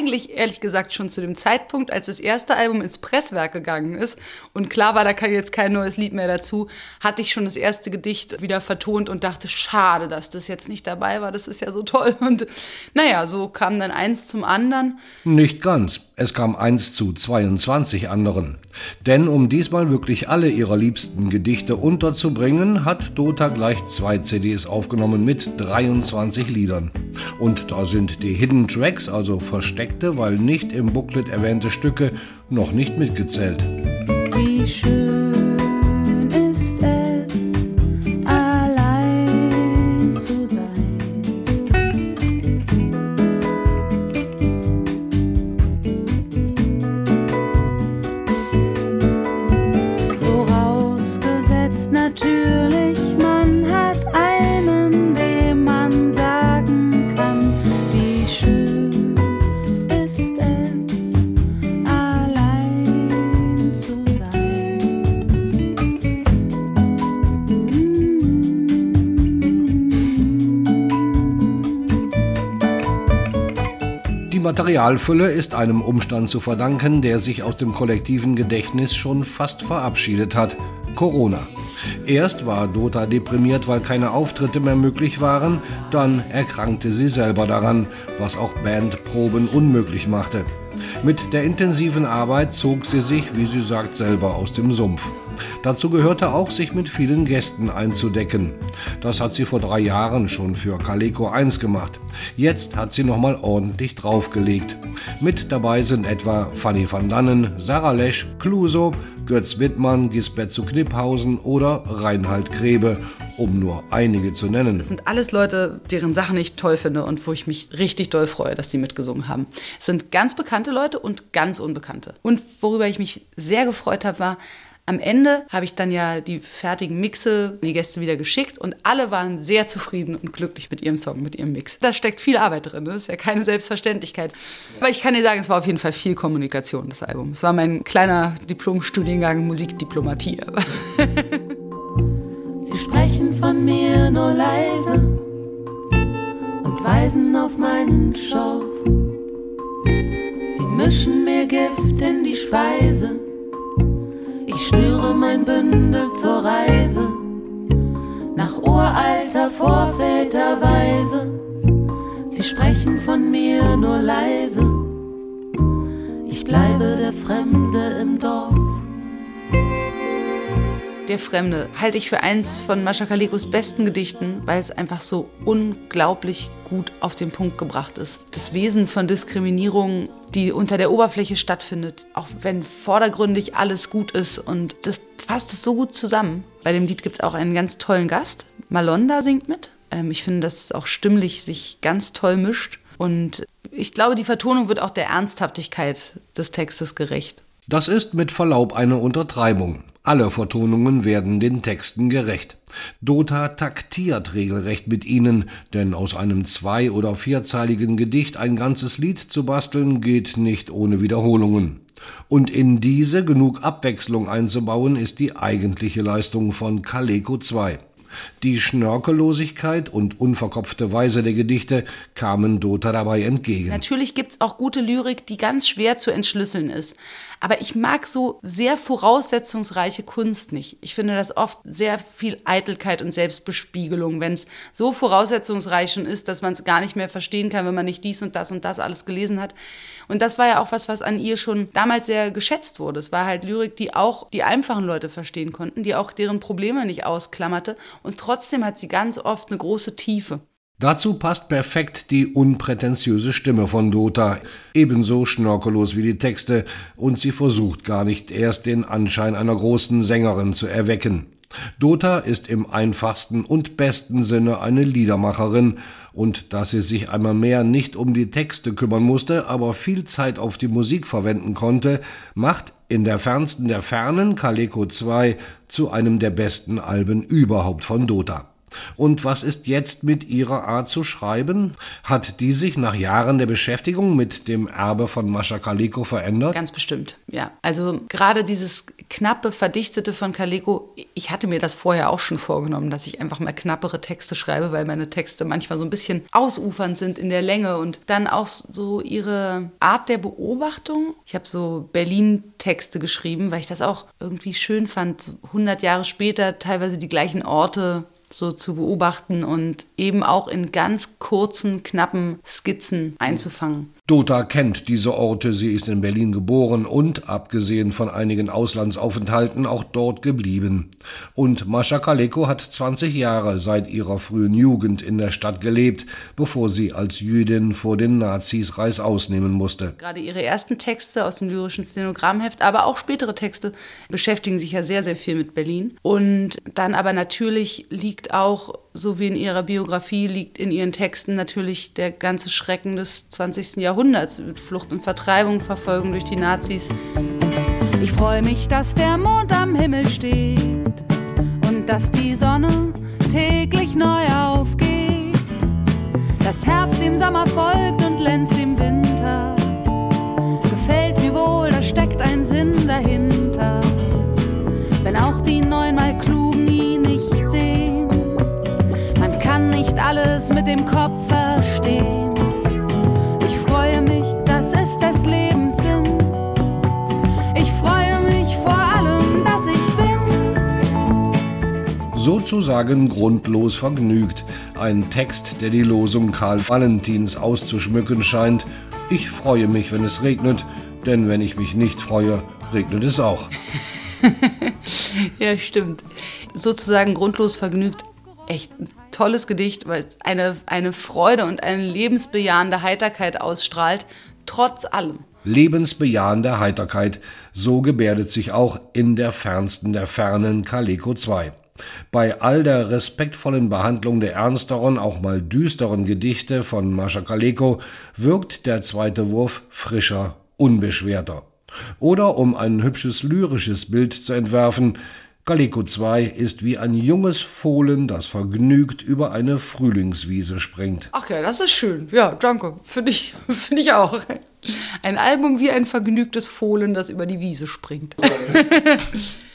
eigentlich ehrlich gesagt schon zu dem Zeitpunkt, als das erste Album ins Presswerk gegangen ist und klar war, da kann jetzt kein neues Lied mehr dazu, hatte ich schon das erste Gedicht wieder vertont und dachte, schade, dass das jetzt nicht dabei war, das ist ja so toll. Und naja, so kam dann eins zum anderen. Nicht ganz. Es kam eins zu 22 anderen. Denn um diesmal wirklich alle ihrer liebsten Gedichte unterzubringen, hat Dota gleich zwei CDs aufgenommen mit 23 Liedern. Und da sind die Hidden Tracks, also versteckte, weil nicht im Booklet erwähnte Stücke, noch nicht mitgezählt. Wie schön. Materialfülle ist einem Umstand zu verdanken, der sich aus dem kollektiven Gedächtnis schon fast verabschiedet hat. Corona. Erst war Dota deprimiert, weil keine Auftritte mehr möglich waren, dann erkrankte sie selber daran, was auch Bandproben unmöglich machte. Mit der intensiven Arbeit zog sie sich, wie sie sagt, selber aus dem Sumpf. Dazu gehörte auch, sich mit vielen Gästen einzudecken. Das hat sie vor drei Jahren schon für Caleco 1 gemacht. Jetzt hat sie nochmal ordentlich draufgelegt. Mit dabei sind etwa Fanny van Dannen, Sarah Lesch, Cluso, Götz Wittmann, Gisbert zu Kniphausen oder Reinhard Grebe, um nur einige zu nennen. Das sind alles Leute, deren Sachen ich toll finde und wo ich mich richtig doll freue, dass sie mitgesungen haben. Es sind ganz bekannte Leute und ganz unbekannte. Und worüber ich mich sehr gefreut habe, war, am Ende habe ich dann ja die fertigen Mixe an die Gäste wieder geschickt und alle waren sehr zufrieden und glücklich mit ihrem Song, mit ihrem Mix. Da steckt viel Arbeit drin, das ist ja keine Selbstverständlichkeit. Aber ich kann dir sagen, es war auf jeden Fall viel Kommunikation, das Album. Es war mein kleiner Diplomstudiengang Musikdiplomatie. Nur leise und weisen auf meinen Schorf. Sie mischen mir Gift in die Speise ich schnüre mein Bündel zur Reise nach uralter Vorväterweise. Sie sprechen von mir nur leise. Ich bleibe der Fremde im Dorf. Der Fremde halte ich für eins von Mascha Kalikos besten Gedichten, weil es einfach so unglaublich gut auf den Punkt gebracht ist. Das Wesen von Diskriminierung, die unter der Oberfläche stattfindet, auch wenn vordergründig alles gut ist und das fasst es so gut zusammen. Bei dem Lied gibt es auch einen ganz tollen Gast. Malonda singt mit. Ähm, ich finde, dass es auch stimmlich sich ganz toll mischt. Und ich glaube, die Vertonung wird auch der Ernsthaftigkeit des Textes gerecht. Das ist mit Verlaub eine Untertreibung. Alle Vertonungen werden den Texten gerecht. Dota taktiert regelrecht mit ihnen, denn aus einem zwei- oder vierzeiligen Gedicht ein ganzes Lied zu basteln geht nicht ohne Wiederholungen. Und in diese genug Abwechslung einzubauen, ist die eigentliche Leistung von Kaleko 2. Die Schnörkellosigkeit und unverkopfte Weise der Gedichte kamen Dota dabei entgegen. Natürlich gibt's auch gute Lyrik, die ganz schwer zu entschlüsseln ist. Aber ich mag so sehr voraussetzungsreiche Kunst nicht. Ich finde das oft sehr viel Eitelkeit und Selbstbespiegelung, wenn es so voraussetzungsreich schon ist, dass man es gar nicht mehr verstehen kann, wenn man nicht dies und das und das alles gelesen hat. Und das war ja auch was, was an ihr schon damals sehr geschätzt wurde. Es war halt Lyrik, die auch die einfachen Leute verstehen konnten, die auch deren Probleme nicht ausklammerte. Und trotzdem hat sie ganz oft eine große Tiefe. Dazu passt perfekt die unprätentiöse Stimme von Dota, ebenso schnörkellos wie die Texte, und sie versucht gar nicht erst den Anschein einer großen Sängerin zu erwecken. Dota ist im einfachsten und besten Sinne eine Liedermacherin, und dass sie sich einmal mehr nicht um die Texte kümmern musste, aber viel Zeit auf die Musik verwenden konnte, macht in der fernsten der Fernen Kaleko 2 zu einem der besten Alben überhaupt von Dota. Und was ist jetzt mit ihrer Art zu schreiben? Hat die sich nach Jahren der Beschäftigung mit dem Erbe von Mascha Kaliko verändert? Ganz bestimmt, ja. Also gerade dieses knappe, verdichtete von Kaleko, ich hatte mir das vorher auch schon vorgenommen, dass ich einfach mal knappere Texte schreibe, weil meine Texte manchmal so ein bisschen ausufernd sind in der Länge und dann auch so ihre Art der Beobachtung. Ich habe so Berlin-Texte geschrieben, weil ich das auch irgendwie schön fand, 100 Jahre später teilweise die gleichen Orte so zu beobachten und eben auch in ganz kurzen, knappen Skizzen einzufangen. Dota kennt diese Orte, sie ist in Berlin geboren und, abgesehen von einigen Auslandsaufenthalten, auch dort geblieben. Und Mascha Kaleko hat 20 Jahre seit ihrer frühen Jugend in der Stadt gelebt, bevor sie als Jüdin vor den Nazis Reißaus nehmen musste. Gerade ihre ersten Texte aus dem lyrischen Stenogrammheft, aber auch spätere Texte beschäftigen sich ja sehr, sehr viel mit Berlin. Und dann aber natürlich liegt auch so wie in ihrer Biografie liegt in ihren Texten natürlich der ganze Schrecken des 20. Jahrhunderts mit Flucht und Vertreibung, Verfolgung durch die Nazis. Ich freue mich, dass der Mond am Himmel steht und dass die Sonne täglich neu aufgeht. Dass Herbst dem Sommer folgt und Lenz dem Winter. Gefällt mir wohl, da steckt ein Sinn dahinter. Wenn auch die neunmal klugen alles mit dem Kopf verstehen. Ich freue mich, das ist des Lebens Sinn. Ich freue mich vor allem, dass ich bin. Sozusagen grundlos vergnügt. Ein Text, der die Losung Karl Valentins auszuschmücken scheint. Ich freue mich, wenn es regnet, denn wenn ich mich nicht freue, regnet es auch. ja, stimmt. Sozusagen grundlos vergnügt. Echt ein tolles Gedicht, weil es eine, eine Freude und eine lebensbejahende Heiterkeit ausstrahlt, trotz allem. Lebensbejahende Heiterkeit, so gebärdet sich auch in der fernsten der Fernen Kaleko 2. Bei all der respektvollen Behandlung der ernsteren, auch mal düsteren Gedichte von Mascha Kaleko wirkt der zweite Wurf frischer, unbeschwerter. Oder um ein hübsches lyrisches Bild zu entwerfen, Calico 2 ist wie ein junges Fohlen, das vergnügt über eine Frühlingswiese springt. Ach ja, das ist schön. Ja, danke. Finde ich, find ich auch. Ein Album wie ein vergnügtes Fohlen, das über die Wiese springt.